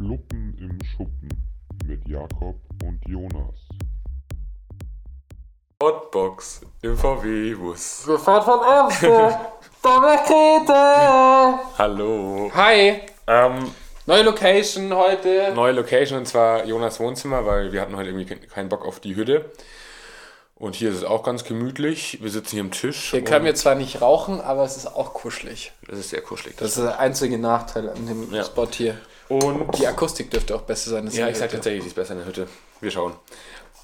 Fluppen im Schuppen mit Jakob und Jonas. Hotbox im VW-Bus. Wir fahren von nach Kreta. Hallo. Hi, Ähm, neue Location heute. neue Location und zwar Jonas Wohnzimmer, weil wir hatten heute irgendwie ke- keinen Bock auf die Hütte. Und hier ist es auch ganz gemütlich. Wir sitzen hier am Tisch. Hier können wir zwar nicht rauchen, aber es ist auch kuschelig. Das ist sehr kuschelig. Das ist der einzige Nachteil an dem Ja. Spot hier. Und Die Akustik dürfte auch besser sein. ja, ich der sag Hütte. tatsächlich, sie ist besser in der Hütte. Wir schauen.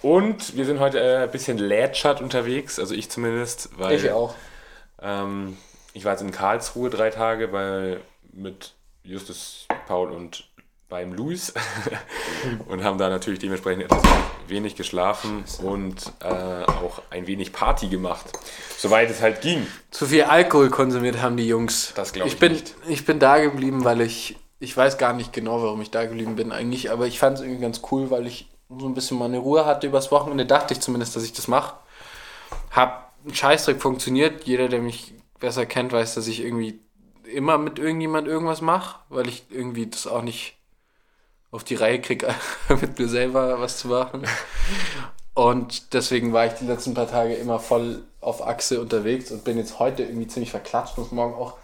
Und wir sind heute äh, ein bisschen lätschert unterwegs, also ich zumindest, weil Ich auch. Ähm, ich war jetzt in Karlsruhe drei Tage bei, mit Justus, Paul und beim Luis und haben da natürlich dementsprechend etwas wenig geschlafen und äh, auch ein wenig Party gemacht, soweit es halt ging. Zu viel Alkohol konsumiert haben die Jungs. Das glaub ich bin, nicht. Ich bin da geblieben, weil ich, ich weiß gar nicht genau, warum ich da geblieben bin eigentlich, aber ich fand es irgendwie ganz cool, weil ich so ein bisschen meine Ruhe hatte übers Wochenende, dachte ich zumindest, dass ich das mache. Hab ein Scheißdreck funktioniert. Jeder, der mich besser kennt, weiß, dass ich irgendwie immer mit irgendjemand irgendwas mache, weil ich irgendwie das auch nicht auf die Reihe kriege, mit mir selber was zu machen. Und deswegen war ich die letzten paar Tage immer voll auf Achse unterwegs und bin jetzt heute irgendwie ziemlich verklatscht. Muss morgen auch,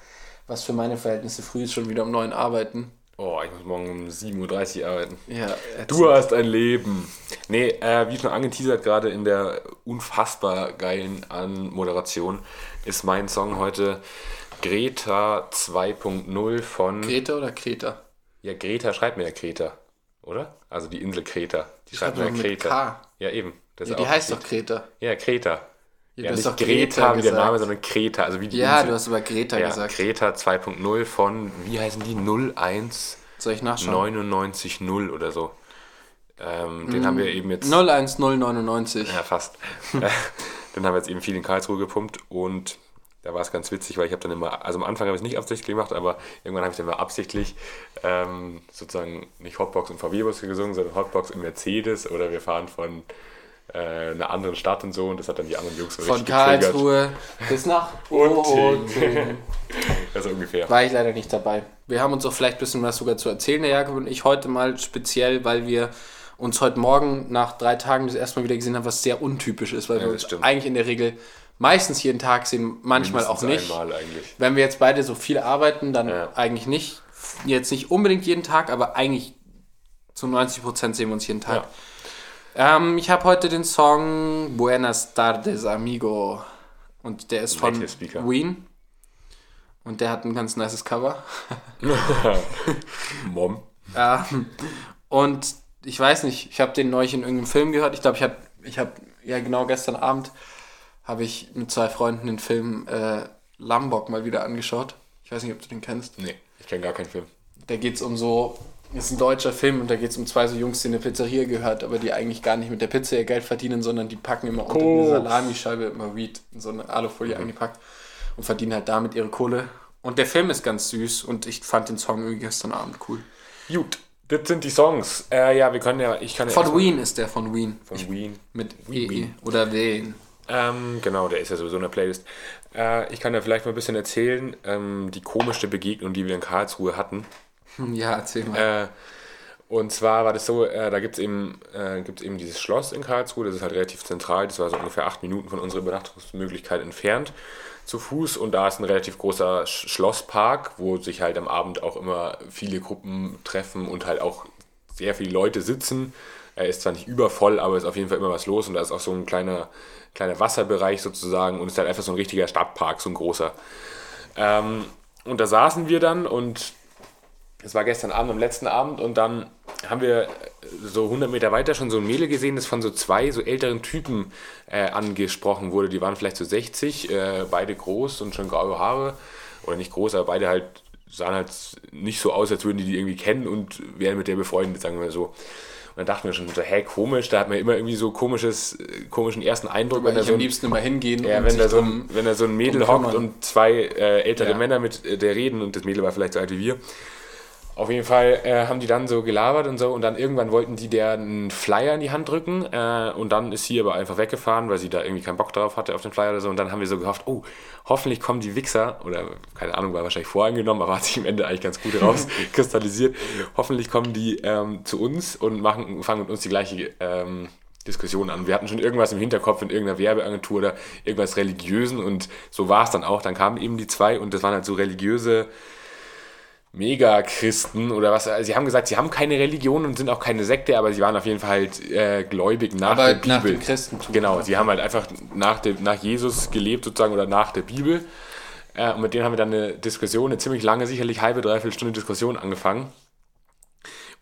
was für meine Verhältnisse früh ist, schon wieder um neun arbeiten. Oh, ich muss morgen um 7.30 Uhr arbeiten. Ja, Du hast ein Leben. Nee, äh, wie schon angeteasert, gerade in der unfassbar geilen Anmoderation ist mein Song heute Greta 2.0 von... Greta oder Kreta? Ja, Greta schreibt mir ja Kreta, oder? Also die Insel Kreta. Die schreibt mir ja Kreta. Ja, eben. Das Ja, die heißt doch. Kreta. Ja, Kreta. Ja, Ja, nicht doch Greta, wie der. Name, sondern Kreta. Also wie die Ja, Insel. du hast aber Greta ja, gesagt. Kreta 2.0 von, wie heißen die? 01 Soll ich nachschauen? 99.0 oder so. Ähm, Mm. Den haben wir eben jetzt... 01099. Ja, fast. den haben wir jetzt eben viel in Karlsruhe gepumpt und da war es ganz witzig, weil ich habe dann immer, also am Anfang habe ich es nicht absichtlich gemacht, aber irgendwann habe ich dann mal absichtlich ähm, sozusagen nicht Hotbox im VW-Bus gesungen, sondern Hotbox im Mercedes oder wir fahren von äh, einer anderen Stadt und so und das hat dann die anderen Jungs so Von getriggert. Karlsruhe bis nach. Unting. Also ungefähr. War ich leider nicht dabei. Wir haben uns auch vielleicht ein bisschen was sogar zu erzählen, der Jakob und ich heute mal speziell, weil wir uns heute Morgen nach drei Tagen das erste Mal wieder gesehen haben, was sehr untypisch ist, weil Ja, wir uns stimmt. eigentlich in der Regel meistens jeden Tag sehen, manchmal auch nicht. Einmal eigentlich. Wenn wir jetzt beide so viel arbeiten, dann Ja. eigentlich nicht. Jetzt nicht unbedingt jeden Tag, aber eigentlich zu 90% sehen wir uns jeden Tag. Ähm, ich habe heute den Song Buenas tardes, amigo. Und der ist von. Ween. Und der hat ein ganz nices Cover. Mom. Ähm, und ich weiß nicht, ich habe den neulich in irgendeinem Film gehört. Ich glaube, ich habe, ich habe, ja genau gestern Abend habe ich mit zwei Freunden den Film äh, Lombok mal wieder angeschaut. Ich weiß nicht, ob du den kennst. Nee, ich kenne gar keinen Film. Da geht es um so, ist ein deutscher Film und da geht es um zwei so Jungs, die eine Pizzeria gehört, aber die eigentlich gar nicht mit der Pizza ihr Geld verdienen, sondern die packen immer unter eine Koks. Salamischeibe immer Weed in so eine Alufolie eingepackt und verdienen halt damit ihre Kohle. Und der Film ist ganz süß und ich fand den Song irgendwie gestern Abend cool. Gut, das sind die Songs. Äh, ja, wir können ja, ich kann ja Von Ween ist der von Ween. Von Ween. Mit Ween, EE Ween. oder Ween. Ähm, genau, der ist ja sowieso in der Playlist. Äh, ich kann ja vielleicht mal ein bisschen erzählen, ähm, die komischste Begegnung, die wir in Karlsruhe hatten. Ja, erzähl mal. Äh, und zwar war das so, äh, da gibt es eben, äh, eben dieses Schloss in Karlsruhe, das ist halt relativ zentral, das war so ungefähr acht Minuten von unserer Übernachtungsmöglichkeit entfernt zu Fuß und da ist ein relativ großer Sch Schlosspark, wo sich halt am Abend auch immer viele Gruppen treffen und halt auch sehr viele Leute sitzen. Er ist zwar nicht übervoll, aber ist auf jeden Fall immer was los und da ist auch so ein kleiner, kleiner Wasserbereich sozusagen und ist halt einfach so ein richtiger Stadtpark, so ein großer. Ähm, und da saßen wir dann und es war gestern Abend, am letzten Abend und dann haben wir so 100 Meter weiter schon so ein Mädel gesehen, das von so zwei so älteren Typen äh, angesprochen wurde. Die waren vielleicht so 60, äh, beide groß und schon graue Haare. Oder nicht groß, aber beide halt sahen halt nicht so aus, als würden die die irgendwie kennen und wären mit der befreundet, sagen wir so. Und dann dachten wir schon so, hä, komisch, da hat man immer irgendwie so komisches, äh, komischen ersten Eindruck, Weil da so am liebsten immer hingehen ja, und wenn da, so ein, wenn da so ein Mädel hockt und zwei äh, ältere Ja. Männer mit äh, der reden und das Mädel war vielleicht so alt wie wir. Auf jeden Fall äh, haben die dann so gelabert und so und dann irgendwann wollten die der einen Flyer in die Hand drücken äh, und dann ist sie aber einfach weggefahren, weil sie da irgendwie keinen Bock drauf hatte auf den Flyer oder so und dann haben wir so gehofft, oh, hoffentlich kommen die Wichser oder keine Ahnung, war wahrscheinlich voreingenommen, aber hat sich am Ende eigentlich ganz gut rauskristallisiert. hoffentlich kommen die ähm, zu uns und machen, fangen mit uns die gleiche ähm, Diskussion an. Wir hatten schon irgendwas im Hinterkopf in irgendeiner Werbeagentur oder irgendwas Religiösen und so war es dann auch. Dann kamen eben die zwei und das waren halt so religiöse Megachristen oder was. Also sie haben gesagt, sie haben keine Religion und sind auch keine Sekte, aber sie waren auf jeden Fall halt äh, gläubig nach Aber der Bibel. nach dem Christentum. Genau, sie haben halt einfach nach, dem, nach Jesus gelebt sozusagen oder nach der Bibel. Äh, und mit denen haben wir dann eine Diskussion, eine ziemlich lange, sicherlich halbe, dreiviertel Stunde Diskussion angefangen.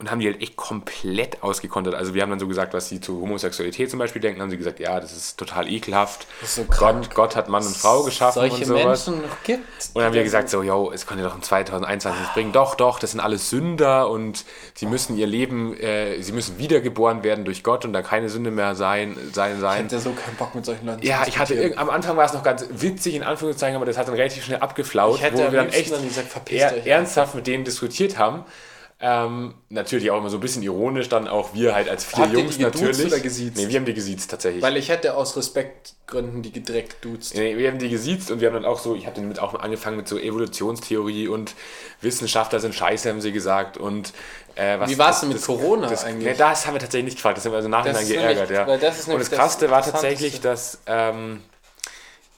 Und haben die halt echt komplett ausgekontert. Also wir haben dann so gesagt, was sie zu Homosexualität zum Beispiel denken, haben sie gesagt, ja, das ist total ekelhaft. ist so krank. Gott, Gott hat Mann und Frau geschaffen Solche und sowas. Menschen noch gibt. Und dann haben wir gesagt, so, yo, es könnte doch im 2021 nichts bringen. Doch, doch, das sind alles Sünder und sie müssen ihr Leben, äh, sie müssen wiedergeboren werden durch Gott und da keine Sünde mehr sein, sein, Ich sein. hätte so keinen Bock mit solchen Leuten Ja, ich hatte am Anfang war es noch ganz witzig, in Anführungszeichen, aber das hat dann relativ schnell abgeflaut, Ich hätte wo wir dann echt dann gesagt, euch ernsthaft mit denen diskutiert haben. Ähm, natürlich auch immer so ein bisschen ironisch, dann auch wir halt als vier Habt ihr Jungs die geduzt natürlich. oder gesiezt? Nee, wir haben die gesiezt tatsächlich. Weil ich hätte aus Respektgründen die direkt duzt. Nee, wir haben die gesiezt und wir haben dann auch so, ich habe dann mit auch angefangen mit so Evolutionstheorie und Wissenschaftler sind scheiße, haben sie gesagt. Und äh, was Wie war's das- denn mit das, Corona das, eigentlich? Nee, das haben wir tatsächlich nicht gefragt, das haben wir also nachhinein geärgert, nämlich- ja. das und das das Krasse war tatsächlich, dass ähm,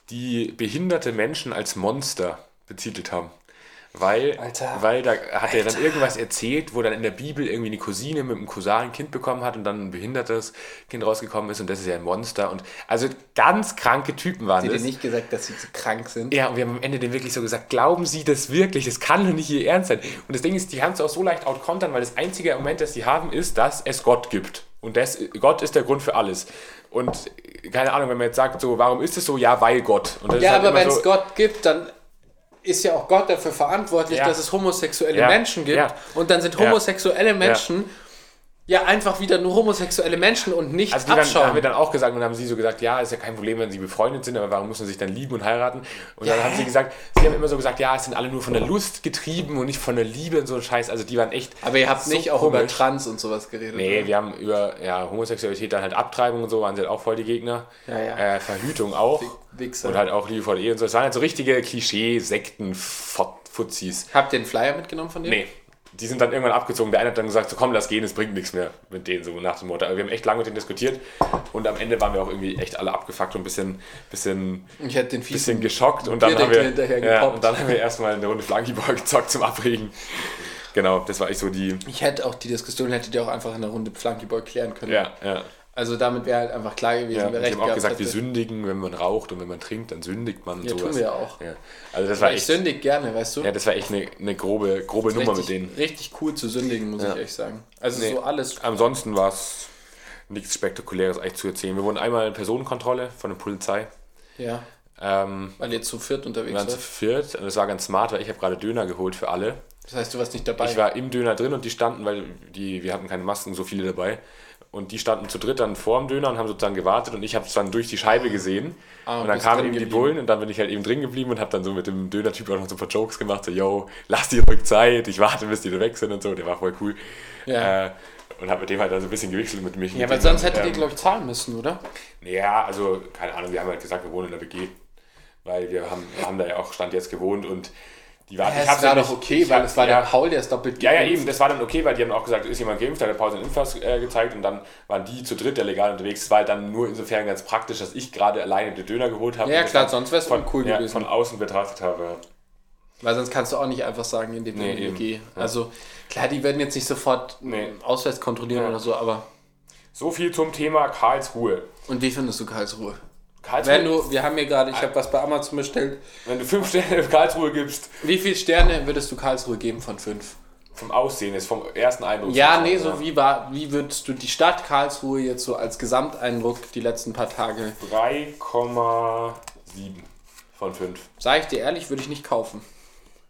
die behinderte Menschen als Monster betitelt haben. Weil, Alter. weil da hat er dann irgendwas erzählt, wo dann in der Bibel irgendwie eine Cousine mit einem Cousin ein Kind bekommen hat und dann ein behindertes Kind rausgekommen ist und das ist ja ein Monster. Und also ganz kranke Typen waren ihr das. dir nicht gesagt, dass sie zu krank sind? Ja, und wir haben am Ende den wirklich so gesagt, glauben Sie das wirklich? Das kann doch nicht Ihr Ernst sein. Und das Ding ist, die haben es auch so leicht outkontern, weil das einzige Argument, das sie haben, ist, dass es Gott gibt. Und das, Gott ist der Grund für alles. Und keine Ahnung, wenn man jetzt sagt, so, warum ist es so? Ja, weil Gott. Ja, halt aber wenn es so, Gott gibt, dann ist ja auch Gott dafür verantwortlich, Ja. dass es homosexuelle Ja. Menschen gibt. Ja. Und dann sind homosexuelle Menschen ja. einfach wieder nur homosexuelle Menschen und nicht Also abschauen. haben wir dann auch gesagt und dann haben sie so gesagt, ja, ist ja kein Problem, wenn sie befreundet sind, aber warum müssen sie sich dann lieben und heiraten? Und dann Ja, haben sie gesagt, sie haben immer so gesagt, ja, es sind alle nur von der Lust getrieben und nicht von der Liebe und so ein Scheiß. Also die waren echt aber ihr habt so nicht auch über. Trans und sowas geredet. Nee, oder? wir haben über ja, Homosexualität, dann halt Abtreibung und so, waren sie halt auch voll die Gegner. Ja, ja. Äh, Verhütung auch. Wichser. Und halt auch Liebe vor der Ehe und so. Es waren halt so richtige Klischee-Sekten-Fuzis. Habt ihr den Flyer mitgenommen von dir? Nee. Die sind dann irgendwann abgezogen. Der eine hat dann gesagt, so komm, lass gehen, es bringt nichts mehr mit denen, so nach dem Motto. Aber wir haben echt lange mit denen diskutiert und am Ende waren wir auch irgendwie echt alle abgefuckt und ein bisschen, bisschen, Ich hätte den bisschen geschockt und dann, haben wir, hinterher ja, und dann haben wir erstmal eine Runde Flankyball gezockt zum Abregen. Genau, das war echt so die. Ich hätte auch die Diskussion, hättet ihr auch einfach in der Runde Flunkyball klären können. Ja, ja. Also damit wäre halt einfach klar gewesen, Ja, wer recht haben auch gesagt, wir sündigen, wenn man raucht und wenn man trinkt, dann sündigt man und Ja, sowas. tun wir ja auch. Ja. Also das war Ich echt, sündig gerne, weißt du? ja, das war echt eine, eine grobe, grobe Nummer mit richtig, denen. richtig cool zu sündigen, muss Ja. ich echt sagen. Also Nee. so alles. Ansonsten war es nichts Spektakuläres eigentlich zu erzählen. Wir wurden einmal in Personenkontrolle von der Polizei. Ja, Ähm, weil ihr zu viert wir unterwegs waren zu viert und das war ganz smart, weil ich habe gerade Döner geholt für alle. Das heißt, du warst nicht dabei. Ich war im Döner drin und die standen, weil die, wir hatten keine Masken, so viele dabei. Und die standen zu dritt dann vor dem Döner und haben sozusagen gewartet und ich habe es dann durch die Scheibe gesehen. Ah, und dann kamen eben die. Bullen und dann bin ich halt eben drin geblieben und habe dann so mit dem Döner-Typ auch noch so ein paar Jokes gemacht, so, yo, lass dir ruhig Zeit, ich warte, bis die da weg sind und so. Der war voll cool. Ja. Äh, und habe mit dem halt dann so ein bisschen gewichselt mit mich. ja, mit weil sonst hättet ihr, ähm, glaube ich, zahlen müssen, oder? Ja, also, keine Ahnung, wir haben halt gesagt, wir wohnen in der WG. Weil wir haben, wir haben da ja auch Stand jetzt gewohnt und die waren. Ja, ich es war ja doch okay, weil es war ja, der Paul, der ist doppelt Ja, ja, geimpft. eben, das war dann okay, weil die haben auch gesagt, ist jemand geimpft, hat der Pause einen Impfpass äh, gezeigt und dann waren die zu dritt ja legal unterwegs. Es war halt dann nur insofern ganz praktisch, dass ich gerade alleine den Döner geholt habe. Ja, klar, sonst wär's von, uncool ja, gewesen. von außen betrachtet habe. Weil sonst kannst du auch nicht einfach sagen, in dem Nee, nee, eben. WG. Also klar, die werden jetzt nicht sofort Nee. einen Ausweis kontrollieren Ja. oder so, aber. So viel zum Thema Karlsruhe. Und wie findest du Karlsruhe? Karlsruhe Wenn du, wir haben hier gerade, ich habe was bei Amazon bestellt. wenn du fünf Sterne für Karlsruhe gibst, Wie viele Sterne würdest du Karlsruhe geben von fünf? vom Aussehen ist, vom ersten Eindruck. Ja, nee, so wie war, wie würdest du die Stadt Karlsruhe jetzt so als Gesamteindruck die letzten paar Tage? 3,7 von 5. Sag ich dir ehrlich, würde ich nicht kaufen.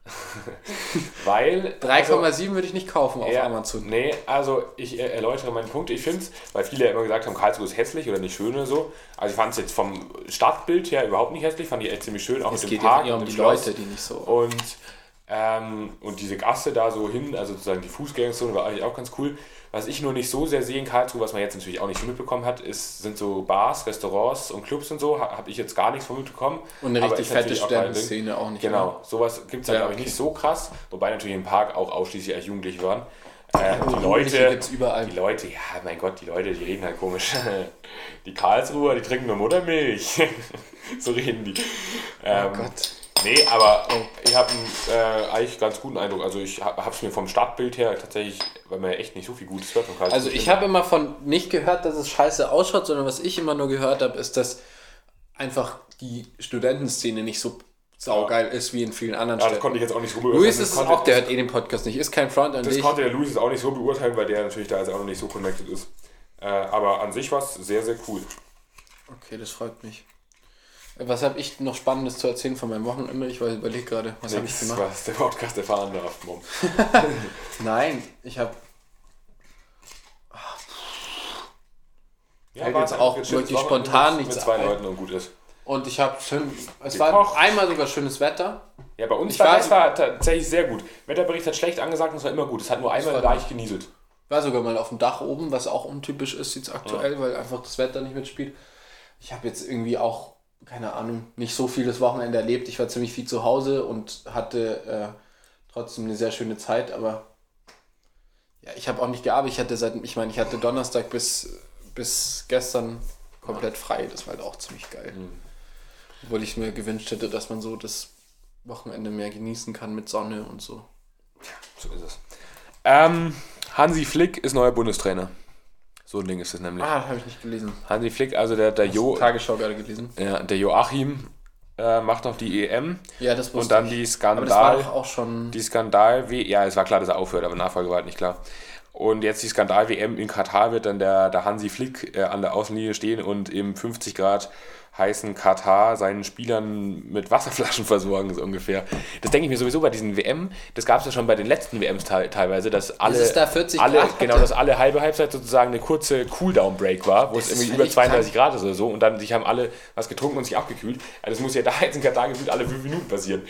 Weil. 3,7 würde ich nicht kaufen auf Ja, Amazon. Nee, also ich äh, erläutere meinen Punkt. Ich finde es, weil viele ja immer gesagt haben, Karlsruhe ist hässlich oder nicht schön oder so. Also ich fand es jetzt vom Stadtbild her überhaupt nicht hässlich, fand ich echt ziemlich schön, auch Es mit dem geht ja Park eher und um die Schloss. Leute, die nicht so. Und Ähm, und diese Gasse da so hin, also sozusagen die Fußgängerzone war eigentlich auch ganz cool. Was ich nur nicht so sehr sehe in Karlsruhe, was man jetzt natürlich auch nicht so mitbekommen hat, ist, sind so Bars, Restaurants und Clubs und so. Habe ich jetzt gar nichts von mitbekommen. Und eine richtig fette auch. Sternenszene auch nicht. Genau, ne? sowas gibt es halt, Ja, glaube ich, okay. nicht so krass. Wobei natürlich im Park auch ausschließlich als Jugendliche waren. Äh, die Jugendliche Leute, die Leute, ja, mein Gott, die Leute, die reden halt komisch. Die Karlsruher, die trinken nur Muttermilch. so reden die. Ähm, Oh Gott. Nee, aber ich habe einen äh, eigentlich ganz guten Eindruck. Also ich habe es mir vom Stadtbild her tatsächlich, weil man ja echt nicht so viel Gutes hört. Also ich habe immer von nicht gehört, dass es scheiße ausschaut, sondern was ich immer nur gehört habe, ist, dass einfach die Studentenszene nicht so saugeil ist wie in vielen anderen ja, das Städten. konnte ich jetzt auch nicht so beurteilen. Luis Das ist auch, der hört eh den Podcast nicht. Ist kein Front an Das dich. konnte der Luis jetzt auch nicht so beurteilen, weil der natürlich da jetzt auch noch nicht so connected ist. Äh, aber an sich war es sehr, sehr cool. Okay, das freut mich. Was habe ich noch Spannendes zu erzählen von meinem Wochenende? Ich überlege gerade, was habe ich gemacht? was der Podcast erfahren darf, Mom. Nein, ich habe Ja, Fällt jetzt auch wirklich spontan nichts mit zwei ein. Leuten und gut ist. und ich habe schön. Es Gekocht. war einmal sogar schönes Wetter. Ja, bei uns Ich war war das war tatsächlich sehr gut. Wetterbericht hat schlecht angesagt und es war immer gut. Es hat nur einmal war leicht genieselt. War sogar mal auf dem Dach oben, was auch untypisch ist jetzt aktuell, weil einfach das Wetter nicht mitspielt. Ich habe jetzt irgendwie auch, keine Ahnung, nicht so viel das Wochenende erlebt. Ich war ziemlich viel zu Hause und hatte äh, trotzdem eine sehr schöne Zeit, aber ja, ich habe auch nicht gearbeitet. Ich hatte seit, ich meine, ich hatte Donnerstag bis, bis gestern komplett frei. Das war halt auch ziemlich geil. Obwohl ich mir gewünscht hätte, dass man so das Wochenende mehr genießen kann mit Sonne und so. So ist es. Ähm, Hansi Flick ist neuer Bundestrainer. So ein Ding ist es nämlich. Ah, habe ich nicht gelesen. Hansi Flick, also der, der, jo, Tagesschau gerade gelesen. ja, der Joachim äh, macht noch die EM Ja, das wusste und dann ich. die Aber das war Skandal. doch auch schon. Die Skandal, ja, es war klar, dass er aufhört, aber Nachfolge war halt nicht klar. Und jetzt die Skandal-WM in Katar wird dann der, der Hansi Flick äh, an der Außenlinie stehen und im 50 Grad heißen Katar seinen Spielern mit Wasserflaschen versorgen, so ungefähr. Das denke ich mir sowieso bei diesen WM, das gab es ja schon bei den letzten WMs te teilweise, dass alle, es da 40 alle Grad genau, dass alle halbe Halbzeit sozusagen eine kurze Cooldown-Break war, wo Das es irgendwie über völlig 32 Grad ist oder so und dann sich haben alle was getrunken und sich abgekühlt. Also das muss ja da jetzt in Katar gefühlt alle fünf Minuten passieren.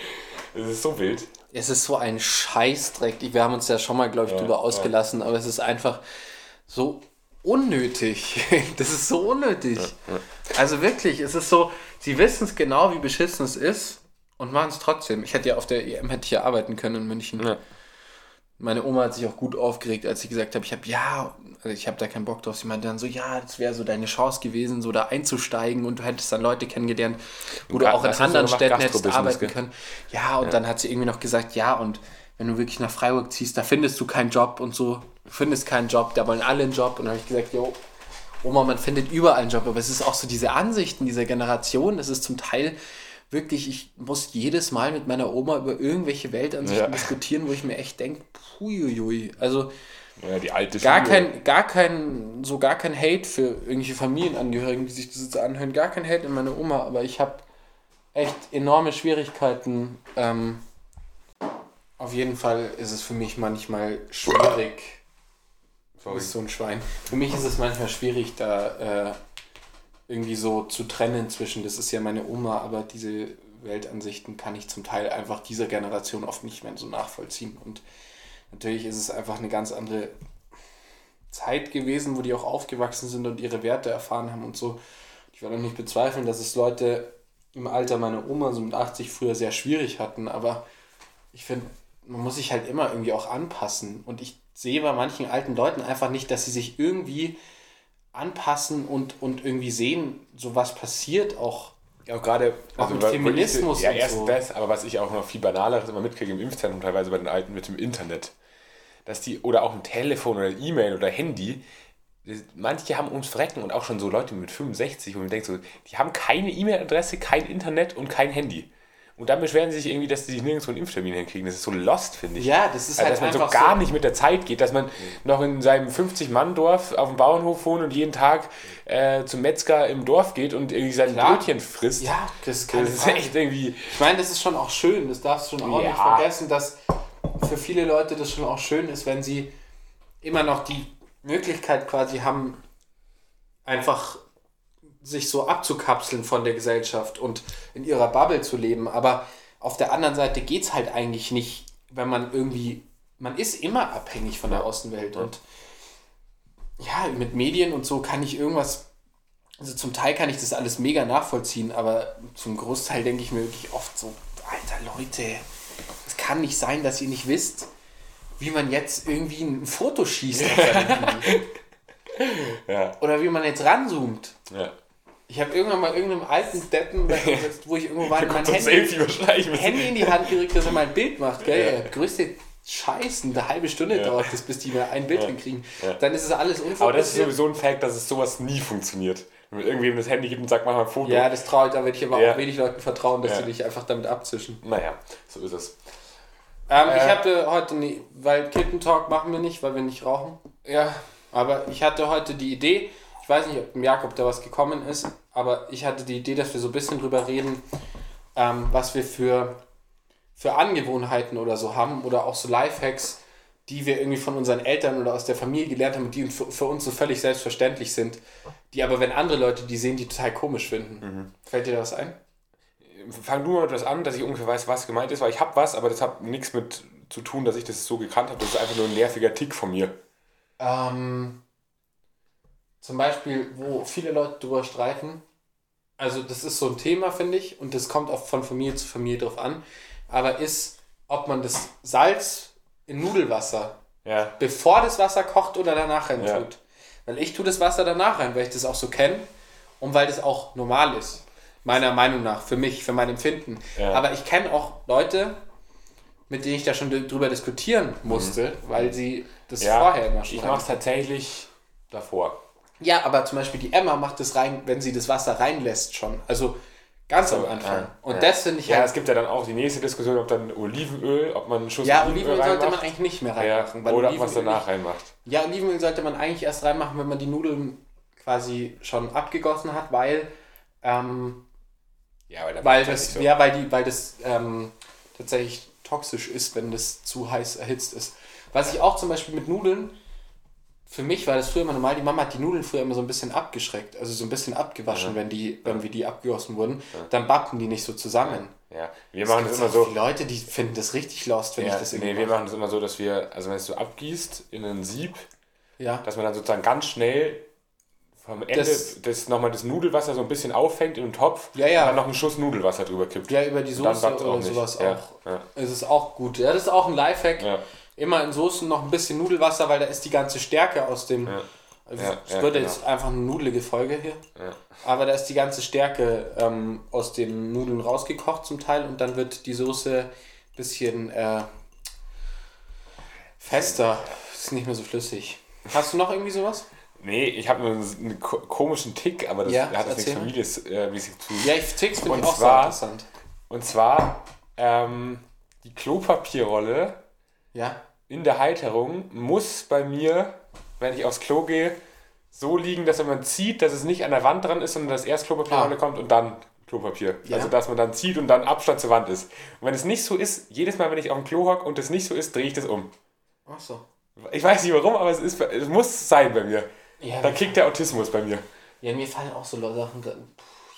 Das ist so wild. Es ist so ein Scheißdreck. Wir haben uns ja schon mal, glaube ich, drüber ja. ausgelassen, aber es ist einfach so unnötig. Das ist so unnötig. Also wirklich, es ist so, sie wissen es genau, wie beschissen es ist und machen es trotzdem. Ich hätte ja auf der EM hätte ich ja arbeiten können in München. Ja. Meine Oma hat sich auch gut aufgeregt, als ich gesagt habe, ich habe ja, also ich habe da keinen Bock drauf. Sie meinte dann so, ja, das wäre so deine Chance gewesen, so da einzusteigen und du hättest dann Leute kennengelernt, wo du auch in anderen gemacht? Städten hättest arbeiten können. Ja, und dann hat sie irgendwie noch gesagt, ja, und wenn du wirklich nach Freiburg ziehst, da findest du keinen Job und so. Du findest keinen Job, da wollen alle einen Job. Und dann habe ich gesagt, jo, Oma, man findet überall einen Job, aber es ist auch so diese Ansichten dieser Generation, das ist zum Teil wirklich, ich muss jedes Mal mit meiner Oma über irgendwelche Weltansichten Ja. diskutieren, wo ich mir echt denke, puiuiui, also Ja, die alte gar Schule. kein, gar kein, so gar kein Hate für irgendwelche Familienangehörigen, die sich das jetzt anhören, gar kein Hate in meine Oma, aber ich habe echt enorme Schwierigkeiten. Ähm, auf jeden Fall ist es für mich manchmal schwierig. Du Sorry. bist so ein Schwein. Für mich ist es manchmal schwierig, da äh, irgendwie so zu trennen zwischen, das ist ja meine Oma, aber diese Weltansichten kann ich zum Teil einfach dieser Generation oft nicht mehr so nachvollziehen. Und natürlich ist es einfach eine ganz andere Zeit gewesen, wo die auch aufgewachsen sind und ihre Werte erfahren haben und so. Ich will auch nicht bezweifeln, dass es Leute im Alter meiner Oma, so mit 80, früher sehr schwierig hatten, aber ich finde, man muss sich halt immer irgendwie auch anpassen. Und ich sehe bei manchen alten Leuten einfach nicht, dass sie sich irgendwie anpassen und, und irgendwie sehen, so was passiert auch. Ja, gerade Auch mit Feminismus Ja, und erst so. das, aber was ich auch noch viel banaleres immer mitkriege im Impfzentrum, teilweise bei den Alten mit dem Internet. Dass die, oder auch ein Telefon oder E-Mail oder Handy, manche haben ums Verrecken und auch schon so Leute mit 65, wo man denkt so, die haben keine E-Mail-Adresse, kein Internet und kein Handy. Und dann beschweren sie sich irgendwie, dass sie sich nirgendwo einen Impftermin hinkriegen. Das ist so lost, finde ich. Ja, das ist Also, halt dass man so gar so- nicht mit der Zeit geht, dass man noch in seinem 50-Mann-Dorf auf dem Bauernhof wohnt und jeden Tag äh, zum Metzger im Dorf geht und irgendwie sein Klar. Brötchen frisst. Ja, das ist keine Das ist Frage. echt irgendwie. Ich meine, das ist schon auch schön, das darfst du schon auch Ja. nicht vergessen, dass für viele Leute das schon auch schön ist, wenn sie immer noch die Möglichkeit quasi haben, einfach sich so abzukapseln von der Gesellschaft und in ihrer Bubble zu leben. Aber auf der anderen Seite geht es halt eigentlich nicht, wenn man irgendwie, man ist immer abhängig von der Außenwelt und ja, mit Medien und so kann ich irgendwas, also zum Teil kann ich das alles mega nachvollziehen, aber zum Großteil denke ich mir wirklich oft so, alter Leute, es kann nicht sein, dass ihr nicht wisst, wie man jetzt irgendwie ein Foto schießt. Ja. Oder wie man jetzt ranzoomt. Ja. Ich habe irgendwann mal irgendeinem alten Deppen, wo ich irgendwo war, mein Handy. Handy in die Hand gerückt, dass er mal ein Bild macht. Gell? Ja. Größte Scheiß, eine halbe Stunde Ja. dauert das, bis die mir ein Bild Ja. hinkriegen. Ja. Dann ist es alles unfokussiert. Aber das ist sowieso ein Fact, dass es sowas nie funktioniert. Wenn man irgendwem das Handy gibt und sagt, mach mal ein Foto. Ja, das traue ich, da würde ich aber Ja. auch wenig Leuten vertrauen, dass die dich einfach damit abzischen. Naja, so ist es. Ähm, Ich Äh. hatte heute, nie, weil Kittentalk machen wir nicht, weil wir nicht rauchen. Ja. Aber ich hatte heute die Idee, ich weiß nicht, ob dem Jakob da was gekommen ist, aber ich hatte die Idee, dass wir so ein bisschen drüber reden, ähm, was wir für, für Angewohnheiten oder so haben oder auch so Lifehacks, die wir irgendwie von unseren Eltern oder aus der Familie gelernt haben und die für, für uns so völlig selbstverständlich sind, die aber, wenn andere Leute die sehen, die total komisch finden. Fällt dir da was ein? Fang du mal etwas an, dass ich ungefähr weiß, was gemeint ist, weil ich habe was, aber das hat nichts mit zu tun, dass ich das so gekannt habe. Das ist einfach nur ein nerviger Tick von mir. Ähm, zum Beispiel, wo viele Leute drüber streiten. Also, das ist so ein Thema, finde ich, und das kommt auch von Familie zu Familie drauf an. Aber ist, ob man das Salz in Nudelwasser, Ja. bevor das Wasser kocht oder danach rein Ja. tut. Weil ich tue das Wasser danach rein, weil ich das auch so kenne und weil das auch normal ist. Meiner Meinung nach, für mich, für mein Empfinden. Ja. Aber ich kenne auch Leute, mit denen ich da schon drüber diskutieren musste, weil sie das Mhm. vorher immer schon Ich mache es tatsächlich davor. Ja, aber zum Beispiel die Emma macht es rein, wenn sie das Wasser reinlässt schon. Also ganz am Anfang. ja, Und ja. das finde ich Ja, halt. es gibt ja dann auch die nächste Diskussion, ob dann Olivenöl, ob man einen Schuss Ja, Olivenöl sollte man eigentlich nicht mehr ja, reinmachen. weil oder ob man es Olivenöl danach reinmacht. Ja, Olivenöl sollte man eigentlich erst reinmachen, wenn man die Nudeln quasi schon abgegossen hat, weil, ähm, Ja, weil, weil ja das, so. ja, weil die, weil das ähm, tatsächlich toxisch ist, wenn das zu heiß erhitzt ist. Was ich auch zum Beispiel mit Nudeln, für mich war das früher immer normal, die Mama hat die Nudeln früher immer so ein bisschen abgeschreckt, also so ein bisschen abgewaschen, wenn die, wenn wir die abgegossen wurden, dann bappen die nicht so zusammen. Ja, wir machen das Es immer auch so. viele Leute, die finden das richtig lost, wenn Ja, ich das irgendwie nee, wir mache. machen das immer so, dass wir, also wenn es so abgießt in ein Sieb, Ja. dass man dann sozusagen ganz schnell vom Ende Das- das, nochmal das Nudelwasser so ein bisschen auffängt in einem Topf Ja, ja. und dann noch einen Schuss Nudelwasser drüber kippt. ja, über die Soße oder nicht. sowas ja, auch. Ja, Es ist auch gut. Ja, das ist auch ein Lifehack. ja, Immer in Soßen noch ein bisschen Nudelwasser, weil da ist die ganze Stärke aus dem. Ja. Also Ja, es ja, würde genau. jetzt einfach eine nudelige Folge hier. ja. Aber da ist die ganze Stärke ähm, aus den Nudeln rausgekocht zum Teil und dann wird die Soße ein bisschen äh, fester. Ist nicht mehr so flüssig. Hast du noch irgendwie sowas? Nee, ich habe nur einen ko- komischen Tick, aber das hat das nichts. Families äh, mäßig zu tun. Ja, ich tick's finde Und ich auch zwar- sehr interessant. Und zwar ähm, die Klopapierrolle Ja. in der Halterung muss bei mir, wenn ich aufs Klo gehe, so liegen, dass wenn man zieht, dass es nicht an der Wand dran ist, sondern dass erst Klopapierrolle Ah. kommt und dann Klopapier. Ja. Also dass man dann zieht und dann Abstand zur Wand ist. Und wenn es nicht so ist, jedes Mal, wenn ich auf dem Klo hocke und es nicht so ist, drehe ich das um. Ach so. Ich weiß nicht warum, aber es, ist, es muss sein bei mir. Ja, Da kickt der Autismus bei mir. ja mir fallen auch so Sachen. Puh,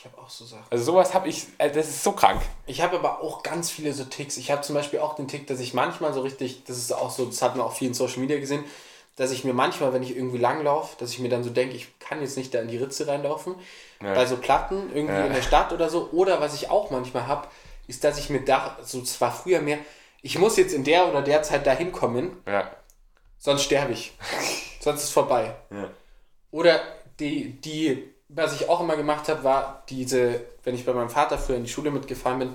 ich habe auch so Sachen. Also sowas habe ich, äh, das ist so krank. Ich habe aber auch ganz viele so Ticks. Ich habe zum Beispiel auch den Tick, dass ich manchmal so richtig, das ist auch so, das hat man auch viel in Social Media gesehen, dass ich mir manchmal, wenn ich irgendwie langlaufe, dass ich mir dann so denke, ich kann jetzt nicht da in die Ritze reinlaufen. Bei so Platten irgendwie Ja. in der Stadt oder so. Oder was ich auch manchmal habe, ist, dass ich mir da, so zwar früher mehr, ich muss jetzt in der oder der Zeit da hinkommen, Ja. sonst sterbe ich. sonst ist vorbei. Ja. Oder die, die, was ich auch immer gemacht habe, war diese, wenn ich bei meinem Vater früher in die Schule mitgefahren bin,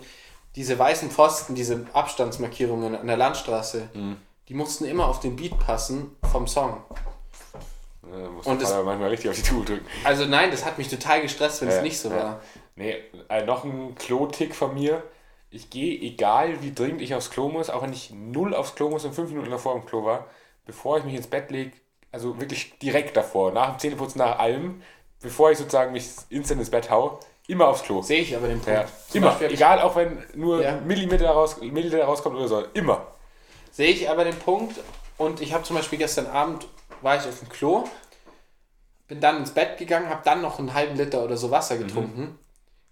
diese weißen Pfosten, diese Abstandsmarkierungen an der Landstraße, Mhm. die mussten immer auf den Beat passen vom Song. Muss Und aber manchmal richtig auf die Tube drücken. Also nein, das hat mich total gestresst, wenn es Ja, nicht so ja. war. Nee, äh, noch ein Klo-Tick von mir. Ich gehe, egal wie dringend ich aufs Klo muss, auch wenn ich null aufs Klo muss und fünf Minuten davor im Klo war, bevor ich mich ins Bett lege, also wirklich direkt davor, nach dem Zähneputzen, nach allem, bevor ich sozusagen mich instant ins Bett hau, immer aufs Klo. Sehe ich aber den Punkt. Ja, immer. Beispiel Egal, auch wenn nur Ja. Millimeter, raus, Millimeter rauskommt oder so. Immer. Sehe ich aber den Punkt und ich habe zum Beispiel gestern Abend, war ich auf dem Klo, bin dann ins Bett gegangen, habe dann noch einen halben Liter oder so Wasser getrunken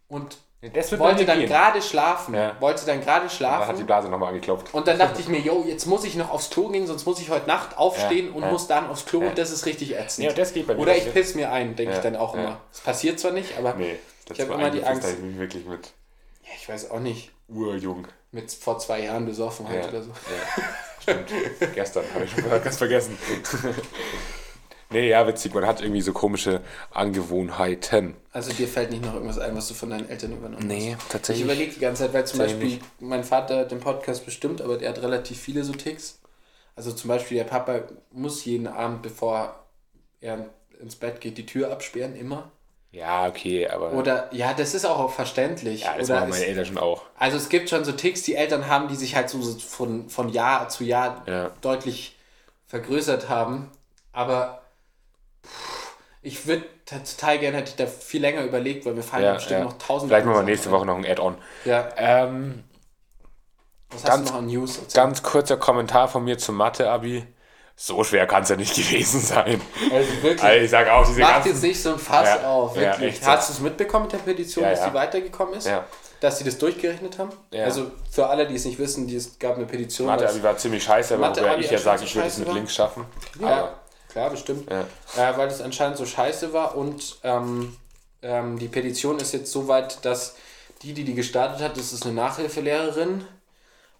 und Das wollte dann gerade schlafen. Ja. Wollte dann gerade Da hat die schlafen. Blase nochmal angeklopft. Und dann dachte ich mir, yo, jetzt muss ich noch aufs Klo gehen, sonst muss ich heute Nacht aufstehen Ja, und ja. muss dann aufs Klo und das ist richtig ätzend. Ja, das geht bei mir Oder ich piss mir ein, denke ich dann auch immer. Das passiert zwar nicht, aber Nee, das Ich hab war immer die Angst. ist halt wirklich mit ja, ich weiß auch nicht, urjung. mit vor zwei Jahren besoffen halt Ja. oder so. Ja, stimmt. Gestern habe ich schon ganz vergessen. nee, ja, witzig. Man hat irgendwie so komische Angewohnheiten. Also dir fällt nicht noch irgendwas ein, was du von deinen Eltern übernommen hast? tatsächlich. Ich überlege die ganze Zeit, weil zum Beispiel mein Vater den Podcast bestimmt, aber der hat relativ viele so Ticks. Also zum Beispiel der Papa muss jeden Abend, bevor er ins Bett geht, die Tür absperren, immer. Ja, okay, aber. Oder ja, das ist auch verständlich. ja, das Oder machen meine Eltern schon auch. also es gibt schon so Ticks, die Eltern haben, die sich halt so von, von Jahr zu Jahr Ja. deutlich vergrößert haben. Aber ich würde total gerne, hätte ich da viel länger überlegt, weil mir fallen Ja, bestimmt ja. noch tausend Vielleicht machen wir nächste Woche noch ein Add-on. Ja, Ähm, was Ganz- hast du noch an News? Erzähl. ganz kurzer Kommentar von mir zum Mathe-Abi. So schwer kann es ja nicht gewesen sein. Also wirklich. Also ich sage auch, diese Mach ganzen... jetzt nicht so ein Fass Ja, auf, ja, wirklich. so. Hast du es mitbekommen mit der Petition, Ja, dass ja. die weitergekommen ist? Ja. Dass sie das durchgerechnet haben? Ja. Also für alle, die es nicht wissen, die, es gab eine Petition. Mathe-Abi war ziemlich scheiße, aber wobei ich ja sage, ich würde es mit links schaffen. ja, klar, bestimmt. Ja. Äh, weil das anscheinend so scheiße war und ähm, ähm, die Petition ist jetzt so weit, dass die, die die gestartet hat, das ist eine Nachhilfelehrerin,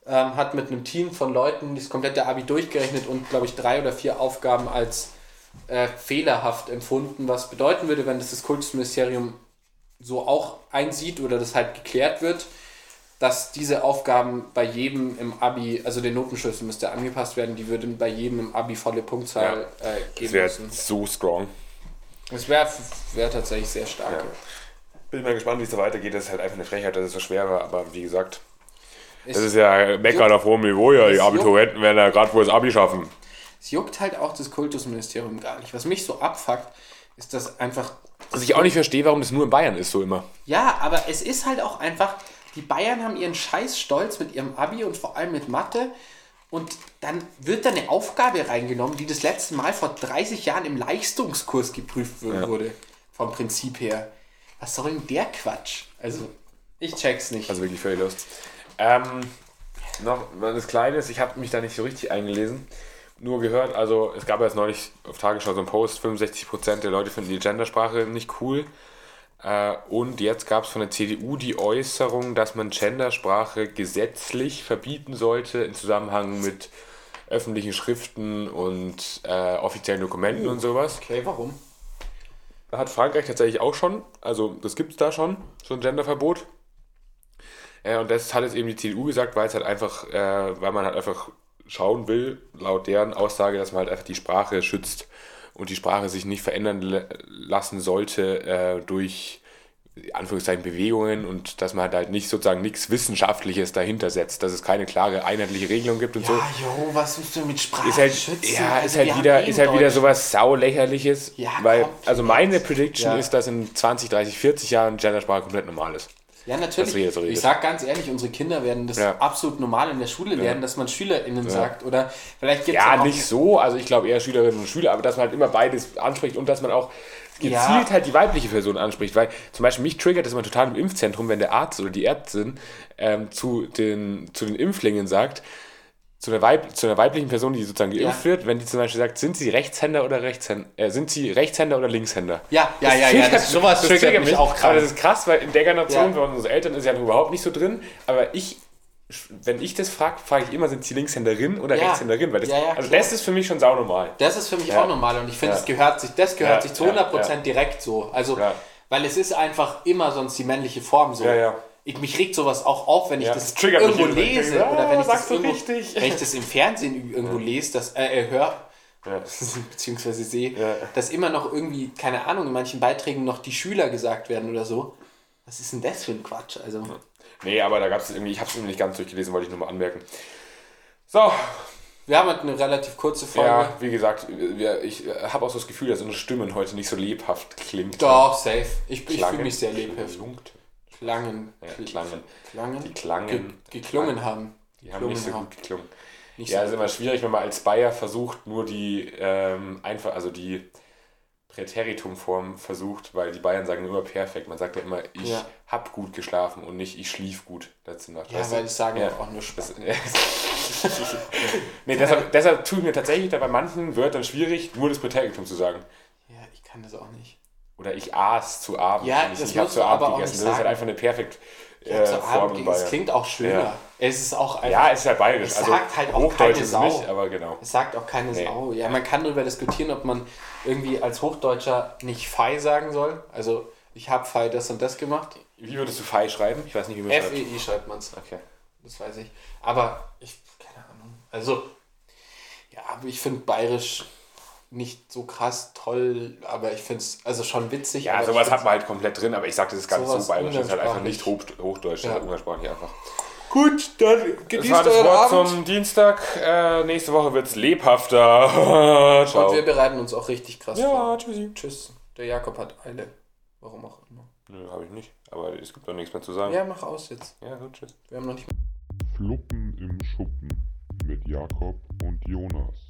ähm, hat mit einem Team von Leuten das komplette Abi durchgerechnet und, glaube ich, drei oder vier Aufgaben als äh, fehlerhaft empfunden, was bedeuten würde, wenn das das Kultusministerium so auch einsieht oder das halt geklärt wird, dass diese Aufgaben bei jedem im Abi, also der Notenschlüssel müsste angepasst werden, die würden bei jedem im Abi volle Punktzahl äh, Das geben wäre müssen. so strong. Das wäre wär tatsächlich sehr stark. Ja. Bin mal gespannt, wie es da weitergeht. Das ist halt einfach eine Frechheit, dass es so schwer war. Aber wie gesagt, Es, das ist ja Meckern auf hohem Niveau. Ja, die Abiturienten werden ja gerade wohl das Abi schaffen. es juckt halt auch das Kultusministerium gar nicht. Was mich so abfuckt, ist das einfach. Was ich auch nicht verstehe, warum das nur in Bayern ist, so immer. Ja, aber es ist halt auch einfach. Die Bayern haben ihren Scheiß Stolz mit ihrem Abi und vor allem mit Mathe. Und dann wird da eine Aufgabe reingenommen, die das letzte Mal vor 30 Jahren im Leistungskurs geprüft wurde. Vom Prinzip her. Was soll denn der Quatsch? Also, ich check's nicht. Also wirklich völlig los. Ähm, noch was Kleines, ich habe mich da nicht so richtig eingelesen. Nur gehört, also es gab jetzt neulich auf Tagesschau so einen Post, 65% der Leute finden die Gendersprache nicht cool. Äh, und jetzt gab es von der CDU die Äußerung, dass man Gendersprache gesetzlich verbieten sollte im Zusammenhang mit öffentlichen Schriften und äh, offiziellen Dokumenten und sowas. okay, warum? Hat Frankreich tatsächlich auch schon, also das gibt es da schon, so ein Genderverbot. Äh, und das hat jetzt eben die CDU gesagt, weil es halt einfach, äh, weil man halt einfach schauen will, laut deren Aussage, dass man halt einfach die Sprache schützt und die Sprache sich nicht verändern lassen sollte äh, durch Anführungszeichen Bewegungen und dass man halt, halt nicht sozusagen nichts Wissenschaftliches dahinter setzt, dass es keine klare einheitliche Regelung gibt und so. Ah, jo, was willst du mit Sprache Ist halt, schützen? ja, Also, ist halt wieder, eh ist halt wieder sowas saulächerliches, Ja, weil, komplett. also meine Prediction Ja. ist, dass in 20, 30, 40 Jahren Gendersprache komplett normal ist. Ja, natürlich. so ich sag ganz ehrlich, unsere Kinder werden das Ja. absolut normal in der Schule lernen, dass man SchülerInnen sagt. Oder vielleicht gibt Ja, nicht so, also ich glaube eher Schülerinnen und Schüler, aber dass man halt immer beides anspricht und dass man auch gezielt Ja. halt die weibliche Person anspricht, weil zum Beispiel mich triggert das immer total im Impfzentrum, wenn der Arzt oder die Ärztin ähm, zu, den, zu den Impflingen sagt, zu einer, Weib, zu einer weiblichen Person, die sozusagen geimpft Ja. wird, wenn die zum Beispiel sagt, sind sie Rechtshänder oder Rechtshänder, äh, sind sie Rechtshänder oder Linkshänder? Ja, ja, ja, ja. triggert- Das, sowas triggert mich auch Aber krass. das ist krass, weil in der Generation Ja. von unseren Eltern ist ja überhaupt nicht so drin. Aber ich, wenn ich das frage, frage ich immer, sind sie Linkshänderin oder Ja. Rechtshänderin? Weil das, Ja, ja, also klar. das ist für mich schon saunormal. Das ist für mich Ja. auch normal und ich finde, Ja. das gehört sich, das gehört Ja, sich zu ja, 100% direkt so. Also, Ja. weil es ist einfach immer sonst die männliche Form so. Ja, ja. Ich, mich regt sowas auch auf, wenn ich Ja, das das irgendwo lese denke, ah, oder wenn ich, das irgendwo, wenn ich das im Fernsehen irgendwo lese, das, äh, äh, höre, Ja. beziehungsweise sehe, Ja. dass immer noch irgendwie, keine Ahnung, in manchen Beiträgen noch die Schüler gesagt werden oder so. Was ist denn das für ein Quatsch? Also, Nee, aber da gab es irgendwie, ich habe es nicht ganz durchgelesen, wollte ich nur mal anmerken. So, wir haben heute eine relativ kurze Folge. ja, wie gesagt, ich habe auch so das Gefühl, dass unsere Stimmen heute nicht so lebhaft klingt. Doch, safe. Ich, ich fühle mich sehr lebhaft. Klungt. Klangen. Ja, Kl- klangen. Klangen. Die klangen. Ge geklungen haben. Die haben nicht so haben. gut geklungen. Nicht Ja, so es ist immer schwierig, wenn man als Bayer versucht, nur die ähm, einfach, also die Präteritumform versucht, weil die Bayern sagen immer perfekt. Man sagt ja immer, ich Ja. hab gut geschlafen und nicht ich schlief gut letzte Nacht. Ja, weißt weil ich sage Ja. auch nur Spaß. Nee, deshalb, deshalb tut mir tatsächlich bei manchen Wörtern schwierig, nur das Präteritum zu sagen. Ja, ich kann das auch nicht. Oder ich aß zu Abend. Ja, nicht, das ich hab musst zu Abend aber auch gegessen. Das ist halt einfach eine perfekt Ich äh, Form Abend in ge- es Bayern. klingt auch schöner. Ja. Es ist auch einfach. Ja, es ist halt bayerisch. Es Also sagt halt auch keine es Sau. nicht, aber genau. Es sagt auch keine Nee. Sau. Ja, man kann darüber diskutieren, ob man irgendwie als Hochdeutscher nicht Fei sagen soll. Also, ich habe Fei das und das gemacht. Wie würdest du Fei schreiben? Ich weiß nicht, wie man schreibt. F-E-I schreibt man es. Okay. Das weiß ich. Aber ich, keine Ahnung. Also, ja, aber ich finde bayerisch nicht so krass toll, aber ich finde es also schon witzig. Ja, aber sowas hat man halt komplett drin, aber ich sag, das ist gar nicht so bayerisch. Das ist halt einfach nicht. Hoch, Hochdeutsch, das Ja. umgangssprachlich einfach. Gut, dann Das genießt war das euren Wort Abend. zum Dienstag. Äh, nächste Woche wird es lebhafter. Ciao. Und wir bereiten uns auch richtig krass Ja, vor. tschüssi. Tschüss. Der Jakob hat Eile. Warum auch immer. Nö, habe ich nicht. Aber es gibt doch nichts mehr zu sagen. Ja, mach aus jetzt. ja gut, tschüss. Wir haben noch nicht Fluppen im Schuppen mit Jakob und Jonas.